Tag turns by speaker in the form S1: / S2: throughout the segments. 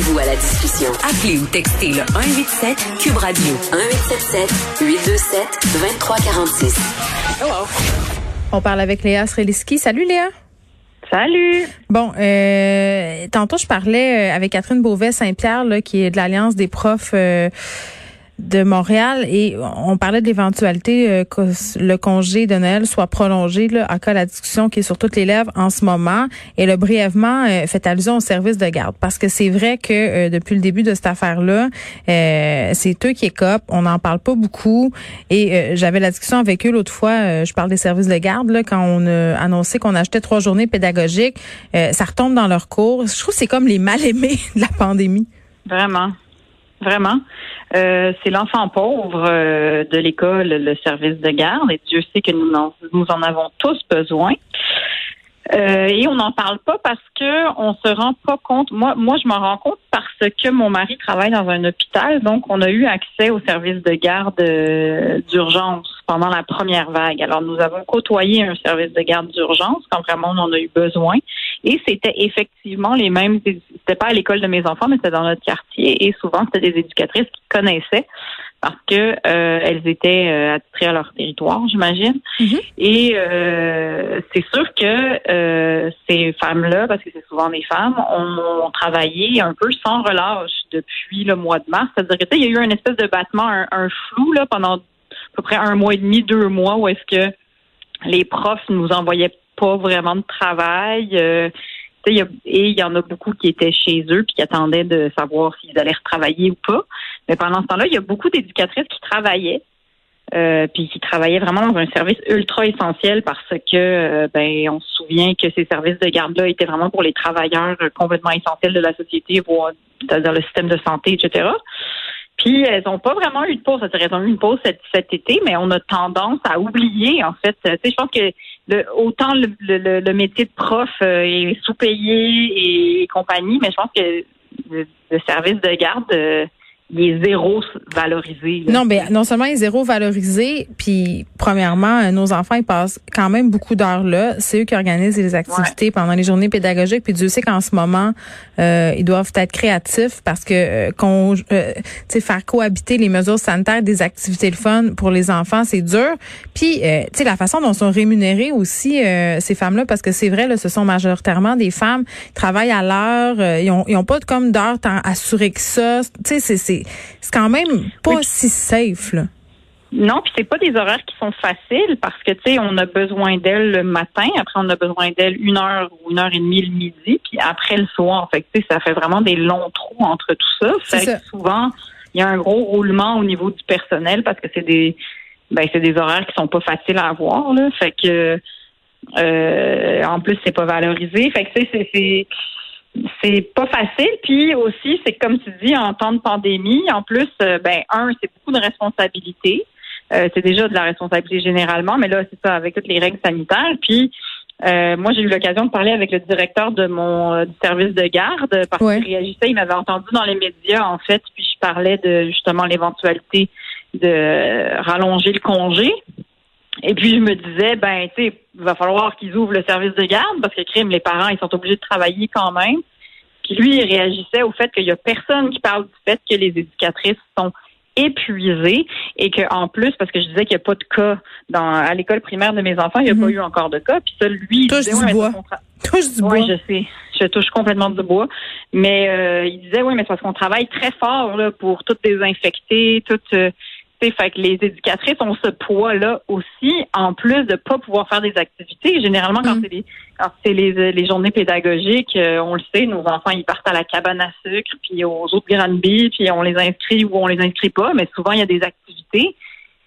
S1: Joignez-vous à la discussion. Appelez ou textez le 187 Cube Radio 1877 827 2346.
S2: On parle avec Léa Sreliski. Salut Léa.
S3: Salut.
S2: Bon, euh, tantôt je parlais euh, avec Catherine Beauvais Saint-Pierre, qui est de l'Alliance des profs. Euh, de Montréal et on parlait de l'éventualité euh, que le congé de Noël soit prolongé là, en cas la discussion qui est sur toutes les lèvres en ce moment. Et le brièvement euh, fait allusion au service de garde parce que c'est vrai que euh, depuis le début de cette affaire-là, c'est eux qui écopent. On n'en parle pas beaucoup. Et j'avais la discussion avec eux l'autre fois. je parle des services de garde là, quand on a annoncé qu'on achetait trois journées pédagogiques. ça retombe dans leur cours. Je trouve que c'est comme les mal aimés de la pandémie.
S3: Vraiment vraiment. Euh, c'est l'enfant pauvre euh, de l'école, le service de garde, et Dieu sait que nous en, nous en avons tous besoin. Euh, et on n'en parle pas parce que on se rend pas compte. Moi, moi, je m'en rends compte parce que mon mari travaille dans un hôpital, donc on a eu accès au service de garde d'urgence pendant la première vague. Alors, nous avons côtoyé un service de garde d'urgence quand vraiment on en a eu besoin. Et c'était effectivement les mêmes. C'était pas à l'école de mes enfants, mais c'était dans notre quartier. Et souvent, c'était des éducatrices qui connaissaient parce que euh, elles étaient euh, attitrées à leur territoire, j'imagine. Mm-hmm. Et euh, c'est sûr que ces femmes-là, parce que c'est souvent des femmes, ont, travaillé un peu sans relâche depuis le mois de mars. C'est-à-dire que il y a eu un espèce de battement, un, un flou là pendant à peu près un mois et demi, deux mois, où est-ce que les profs nous envoyaient pas vraiment de travail. Euh, et il y en a beaucoup qui étaient chez eux puis qui attendaient de savoir s'ils allaient retravailler ou pas. Mais pendant ce temps-là, il y a beaucoup d'éducatrices qui travaillaient. Euh, puis qui travaillaient vraiment dans un service ultra essentiel parce que euh, ben on se souvient que ces services de garde-là étaient vraiment pour les travailleurs complètement essentiels de la société, dans le système de santé, etc. Puis elles n'ont pas vraiment eu de pause. Elles ont eu une pause cet, cet, été, mais on a tendance à oublier, en fait. Tu sais, je pense que le, autant le, le, le, métier de prof euh, est sous-payé et compagnie, mais je pense que le, service de garde euh, il est zéro valorisé.
S2: Non, mais non seulement il est zéro valorisé, puis premièrement, euh, nos enfants ils passent quand même beaucoup d'heures là. C'est eux qui organisent les activités pendant les journées pédagogiques. Puis Dieu sait qu'en ce moment, euh, ils doivent être créatifs parce que euh, qu'on, euh, faire cohabiter les mesures sanitaires des activités de fun pour les enfants, c'est dur. Puis, euh, tu sais, la façon dont sont rémunérées aussi ces femmes-là, parce que c'est vrai, là, ce sont majoritairement des femmes qui travaillent à l'heure, ils ont, ils ont pas comme d'heures assurées que ça. Tu sais, c'est c'est quand même pas si safe, là.
S3: Non, puis c'est pas des horaires qui sont faciles parce que tu sais, on a besoin d'elle le matin, après on a besoin d'elle une heure ou une heure et demie le midi, puis après le soir. Fait tu sais, ça fait vraiment des longs trous entre tout ça. Fait que souvent, il y a un gros roulement au niveau du personnel parce que c'est des ben c'est des horaires qui sont pas faciles à avoir là. Fait que euh, en plus c'est pas valorisé. Fait que tu sais, c'est c'est pas facile. Puis aussi, c'est comme tu dis, en temps de pandémie, en plus, euh, ben un, c'est beaucoup de responsabilités. Euh, c'est déjà de la responsabilité généralement, mais là, c'est ça, avec toutes les règles sanitaires. Puis euh, moi, j'ai eu l'occasion de parler avec le directeur de mon service de garde parce qu'il réagissait, il m'avait entendu dans les médias, en fait, puis je parlais de justement l'éventualité de rallonger le congé. Et puis je me disais, ben, tu sais, il va falloir qu'ils ouvrent le service de garde parce que crime, les parents, ils sont obligés de travailler quand même. Puis lui, il réagissait au fait qu'il y a personne qui parle du fait que les éducatrices sont épuisées et qu'en plus, parce que je disais qu'il n'y a pas de cas dans à l'école primaire de mes enfants, il n'y a pas mhm. eu encore de cas. Puis ça, lui, il
S2: disait, du bois. Touche du bois.
S3: Oui, je sais. Je touche complètement du bois. Mais euh, il disait, oui, mais c'est parce qu'on travaille très fort là, pour toutes désinfecter, toutes... Euh, fait que les éducatrices ont ce poids-là aussi, en plus de pas pouvoir faire des activités. Généralement, quand mm. c'est les quand c'est les, les, journées pédagogiques, euh, on le sait, nos enfants ils partent à la cabane à sucre, puis aux autres Granby, puis on les inscrit ou on les inscrit pas, mais souvent il y a des activités.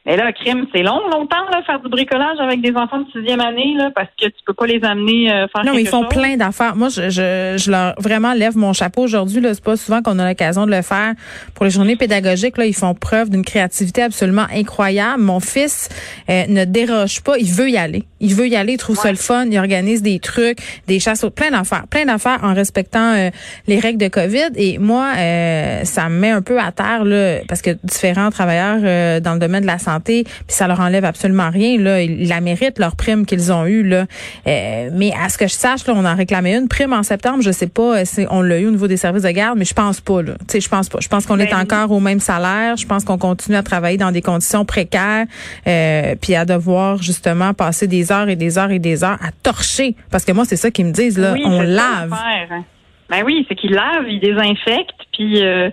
S3: Mais là, crime, c'est long, longtemps, là, faire du bricolage avec des enfants de sixième année, là, parce que tu peux pas les amener euh, faire
S2: Non, mais ils font
S3: chose.
S2: plein d'affaires. Moi, je, je, je leur vraiment lève mon chapeau aujourd'hui. Là, c'est pas souvent qu'on a l'occasion de le faire pour les journées pédagogiques. Là, ils font preuve d'une créativité absolument incroyable. Mon fils euh, ne déroge pas. Il veut y aller. Il veut y aller. Il trouve ça le fun. Il organise des trucs, des chasses, plein d'affaires, plein d'affaires en respectant euh, les règles de COVID. Et moi, euh, ça me met un peu à terre là, parce que différents travailleurs euh, dans le domaine de la santé, puis ça leur enlève absolument rien. Là, ils la méritent leur prime qu'ils ont eue là. Euh, mais à ce que je sache, là, on en réclamait une prime en septembre. Je sais pas, euh, si on l'a eu au niveau des services de garde, mais je pense pas là. Tu sais, je pense pas. Je pense qu'on est
S3: Ben,
S2: encore au même salaire. Je pense qu'on continue à travailler dans des conditions précaires, euh, puis à devoir justement passer des heures et des heures et des heures à torcher. Parce que moi, c'est ça qu'ils me disent là.
S3: Oui,
S2: on lave.
S3: Ben oui, c'est qu'ils lavent, ils désinfectent, puis euh,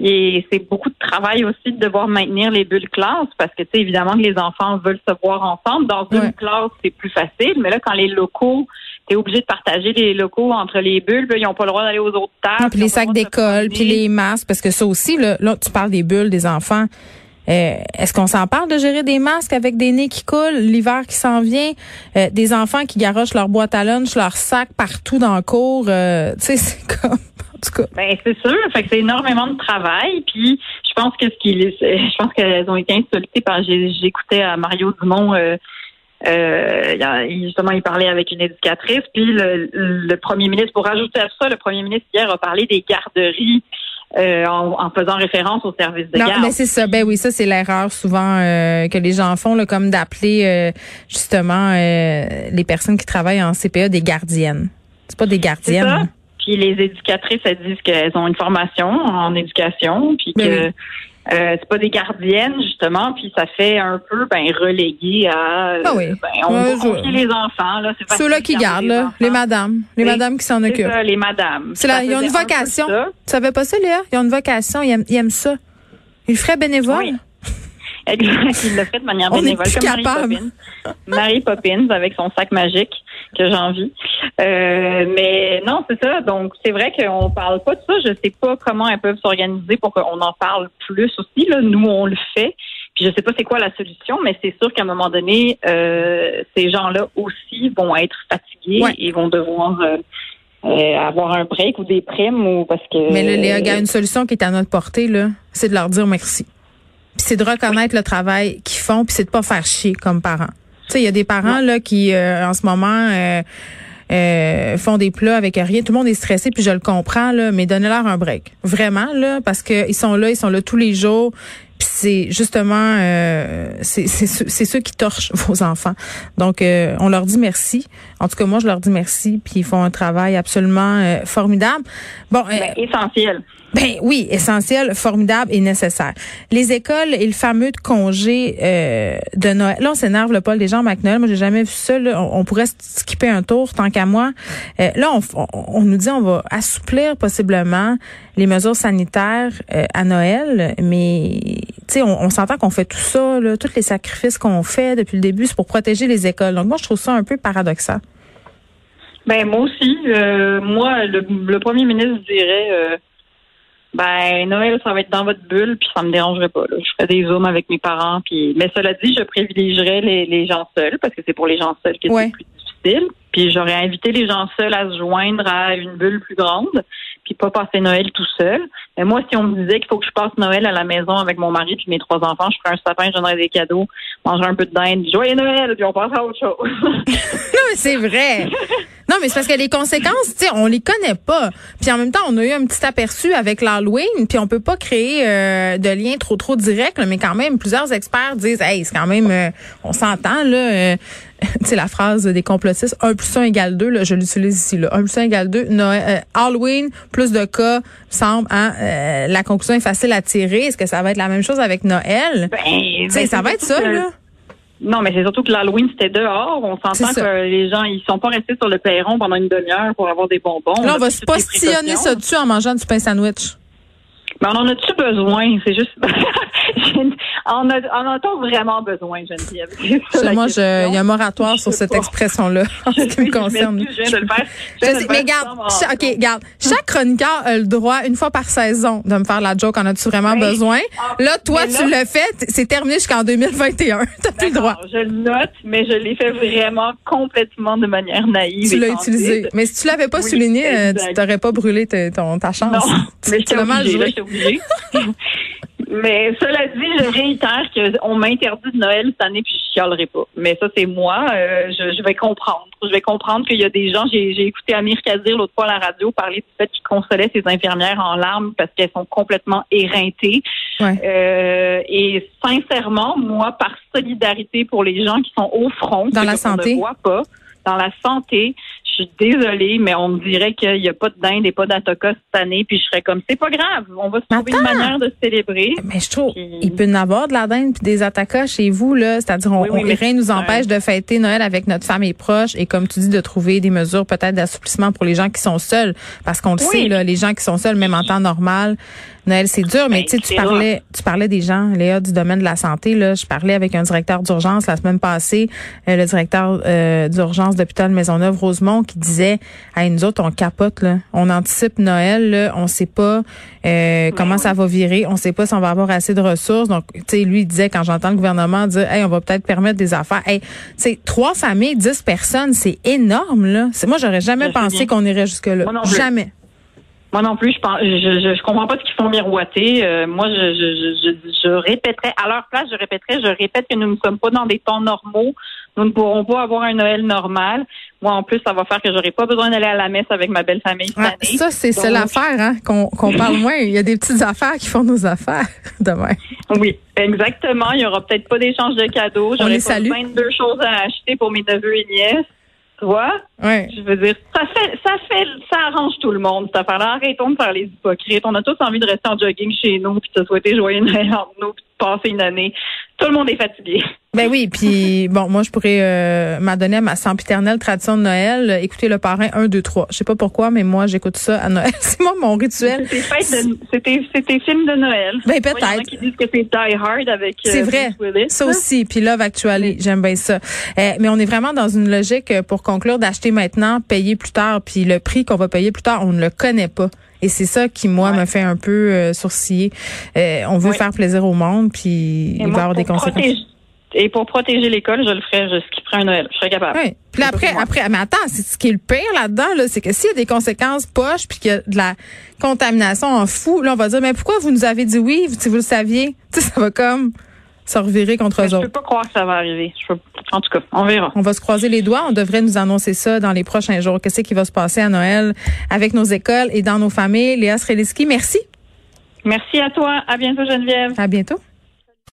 S3: et c'est beaucoup de travail aussi de devoir maintenir les bulles classe parce que tu sais évidemment que les enfants veulent se voir ensemble. Dans une
S2: Ouais.
S3: classe, c'est plus facile, mais là quand les locaux, tu es obligé de partager les locaux entre les bulles, puis ils n'ont pas le droit d'aller aux autres tables.
S2: Puis les sacs d'école, puis les masques, parce que ça aussi, là, là tu parles des bulles des enfants. Euh, Est-ce qu'on s'en parle de gérer des masques avec des nez qui coulent, l'hiver qui s'en vient, euh, des enfants qui garochent leur boîte à lunch, leur sac partout dans le cours, euh, tu sais, c'est comme, en tout cas.
S3: Ben c'est sûr, fait que c'est énormément de travail. Puis je pense que ce qui, je pense qu'elles ont été insultées par. J'écoutais à Mario Dumont. Euh, justement, il parlait avec une éducatrice. Puis le, le premier ministre, pour rajouter à ça, le premier ministre hier a parlé des garderies euh, en, en faisant référence au service de
S2: Non,
S3: garde.
S2: mais c'est ça. Ben oui, ça c'est l'erreur souvent euh, que les gens font, là, comme d'appeler euh, justement euh, les personnes qui travaillent en CPA des gardiennes. C'est pas des
S3: C'est ça.
S2: gardiennes.
S3: Puis les éducatrices, elles disent qu'elles ont une formation en éducation, puis que
S2: Ben
S3: euh, c'est pas des gardiennes justement, puis ça fait un peu ben relégué à euh,
S2: Ah oui.
S3: ben, on
S2: Ouais,
S3: va
S2: je-
S3: les enfants là,
S2: Ceux-là qui gardent,
S3: les
S2: là, les madames, les madames qui s'en
S3: C'est
S2: occupent.
S3: ça, les madames.
S2: C'est là, ils ont une
S3: un
S2: vocation.
S3: ça.
S2: Tu savais pas ça, Léa? Ils ont une vocation. Ils aiment, ils aiment ça. Ils feraient bénévole?
S3: Oui. Il l'a fait de manière
S2: On
S3: bénévole, comme Marie
S2: capable.
S3: Poppins. Marie Poppins avec son sac magique que j'envie. Euh, mais non, c'est ça. Donc, c'est vrai qu'on parle pas de ça. Je sais pas comment elles peuvent s'organiser pour qu'on en parle plus aussi. Là. Nous, on le fait. Puis je sais pas c'est quoi la solution, mais c'est sûr qu'à un moment donné, euh, ces gens-là aussi vont être fatigués
S2: Ouais.
S3: et vont devoir euh, euh, avoir un break ou des primes ou parce que.
S2: Mais là, Léa, il y a une solution qui est à notre portée, là. C'est de leur dire merci. Puis c'est de reconnaître le travail qu'ils font, puis c'est de pas faire chier comme parents. Tu sais, il y a des parents, là, qui, euh, en ce moment, euh, euh, font des plats avec rien. Tout le monde est stressé, puis je le comprends, là, mais donnez-leur un break. Vraiment, parce que ils sont là, ils sont là tous les jours. Puis c'est justement, euh, c'est ceux, qui torchent vos enfants. Donc, on leur dit merci. En tout cas, moi, je leur dis merci, puis ils font un travail absolument euh, formidable. Bon, euh,
S3: Ben, essentiel.
S2: ben oui, essentiel, formidable et nécessaire. Les écoles et le fameux congé euh, de Noël. Là, on s'énerve le Paul des gens McNoël. Moi, j'ai jamais vu ça. là. On, on pourrait skipper un tour tant qu'à moi. Euh, là, on, on- on nous dit on va assouplir possiblement les mesures sanitaires euh, à Noël, mais tu sais, on, on s'entend qu'on fait tout ça, là, tous les sacrifices qu'on fait depuis le début, c'est pour protéger les écoles. Donc moi, je trouve ça un peu paradoxal.
S3: Ben moi aussi. euh, moi, le, le premier ministre dirait euh, ben Noël, ça va être dans votre bulle, puis ça me dérangerait pas. là. Je ferais des zooms avec mes parents, puis mais cela dit, je privilégierais les, les gens seuls parce que c'est pour les gens seuls que
S2: Ouais.
S3: c'est plus difficile. Puis j'aurais invité les gens seuls à se joindre à une bulle plus grande, puis pas passer Noël tout seul. Mais moi, si on me disait qu'il faut que je passe Noël à la maison avec mon mari puis mes trois enfants, je ferais un sapin, je donnerais des cadeaux, mangerais un peu de dinde, joyeux Noël, puis on passe à autre chose.
S2: Non, mais c'est vrai. Non, mais c'est parce que les conséquences, tu sais, on les connaît pas. Puis en même temps, on a eu un petit aperçu avec l'Halloween, puis on peut pas créer euh, de lien trop trop direct, là, mais quand même, plusieurs experts disent, hey, c'est quand même, euh, on s'entend là. euh, tu sais la phrase des complotistes, 1 plus 1 égale 2, là, je l'utilise ici là. 1 plus 1 égale 2. Noël, euh, Halloween, plus de cas, semble, hein, euh, la conclusion est facile à tirer. Est-ce que ça va être la même chose avec Noël?
S3: Ben,
S2: Tu sais,
S3: ben,
S2: ça va être ça, là.
S3: Non, mais c'est surtout que l'Halloween, c'était dehors. On s'entend que les gens, ils sont pas restés sur le perron pendant une demi-heure pour avoir des bonbons.
S2: Là, on va se postillonner ça dessus en mangeant du pain sandwich.
S3: Mais on en a-tu besoin? C'est juste. en, a, on vraiment besoin, Geneviève?
S2: moi, il y a un moratoire sur cette expression-là, en ce qui me concerne.
S3: Je, de le faire.
S2: mais regarde, OK, regarde. Chaque chroniqueur a le droit, une fois par saison, de me faire la joke. En as-tu vraiment besoin? Ah, là, toi, tu l'as fait. C'est terminé jusqu'en 2021. T'as plus le droit.
S3: Je le note, mais je l'ai fait vraiment complètement de manière naïve.
S2: Tu l'as utilisé. Mais si tu l'avais pas souligné, euh, tu t'aurais pas brûlé ton, ta chance.
S3: Non, mais je mal joué. Mais cela dit, je réitère qu'on m'interdit de Noël cette année puis je chialerai pas. Mais ça, c'est moi. Euh, je, vais comprendre. Je vais comprendre qu'il y a des gens. J'ai écouté Amir Kazir l'autre fois à la radio parler du fait qu'il consolait ses infirmières en larmes parce qu'elles sont complètement éreintées. Euh, et sincèrement, moi, par solidarité pour les gens qui sont au front,
S2: dans la santé,
S3: ne voit pas, dans la santé, suis désolée, mais on me dirait qu'il n'y a pas de dinde et pas d'atoka cette année, puis je serais comme, c'est pas grave, on va se trouver une manière de célébrer.
S2: Mais je trouve, il peut y avoir de la dinde puis des atacas chez vous, là. C'est-à-dire, on, rien nous empêche de fêter Noël avec notre famille proche et, comme tu dis, de trouver des mesures peut-être d'assouplissement pour les gens qui sont seuls. Parce qu'on le sait, là, les gens qui sont seuls, même en temps normal, Noël, c'est dur, mais ben, tu parlais, tu parlais des gens, Léa, du domaine de la santé. Là, je parlais avec un directeur d'urgence la semaine passée, euh, le directeur euh, d'urgence d'hôpital Maisonneuve Rosemont, qui disait, à nous autres, on capote, là. on anticipe Noël, là, on sait pas euh, comment ça va virer, on sait pas si on va avoir assez de ressources. Donc, tu sais, lui il disait quand j'entends le gouvernement dire, hey, on va peut-être permettre des affaires. Hey, tu trois familles, dix personnes, c'est énorme là. Moi, j'aurais jamais pensé qu'on irait jusque là. Jamais.
S3: Moi non plus, je pense, je, je, comprends pas ce qu'ils font miroiter. Euh, moi, je, je, je, je, répéterais, à leur place, je répéterais, je répète que nous ne sommes pas dans des temps normaux. Nous ne pourrons pas avoir un Noël normal. Moi, en plus, ça va faire que j'aurai pas besoin d'aller à la messe avec ma belle famille
S2: Ça, c'est ça l'affaire, hein, qu'on parle moins. Il y a des petites affaires qui font nos affaires demain.
S3: Oui, exactement. Il y aura peut-être pas d'échange de cadeaux. J'aurai pas 22 choses à acheter pour mes neveux et nièces. Tu vois?
S2: Ouais.
S3: Je veux dire, ça fait, ça fait, ça arrange tout le monde, cette affaire-là. Arrêtons de faire les hypocrites. On a tous envie de rester en jogging chez nous, puis de souhaiter joyeux Noël entre nous, puis de passer une année. Tout le monde est fatigué.
S2: Ben oui, puis bon, moi je pourrais euh, m'adonner à ma sempiternelle tradition de Noël, écouter le parrain 1, 2, 3. Je sais pas pourquoi, mais moi j'écoute ça à Noël. c'est moi mon rituel.
S3: C'était film de Noël.
S2: Ben peut-être.
S3: Qui disent que c'est Die Hard avec euh,
S2: C'est vrai. Ça aussi, puis Love Actually, j'aime bien ça. Euh, mais on est vraiment dans une logique pour conclure d'acheter maintenant, payer plus tard, puis le prix qu'on va payer plus tard, on ne le connaît pas. Et c'est ça qui, moi, me fait un peu euh, sourciller. on veut faire plaisir au monde, puis il va y avoir des conséquences.
S3: Et pour protéger l'école, je le ferais, je skipperais un Noël. Je serais capable.
S2: Oui. Puis après, après, mais attends, c'est ce qui est le pire là-dedans, là, c'est que s'il y a des conséquences poches puis qu'il y a de la contamination en fou, là, on va dire, mais pourquoi vous nous avez dit oui si vous le saviez? Tu sais, ça va comme contre eux autres.
S3: Je peux pas croire que ça va arriver. En tout cas, on verra.
S2: On va se croiser les doigts. On devrait nous annoncer ça dans les prochains jours. Qu'est-ce qui va se passer à Noël avec nos écoles et dans nos familles? Léa Sreliski, merci.
S3: Merci à toi. À bientôt, Geneviève.
S2: À bientôt.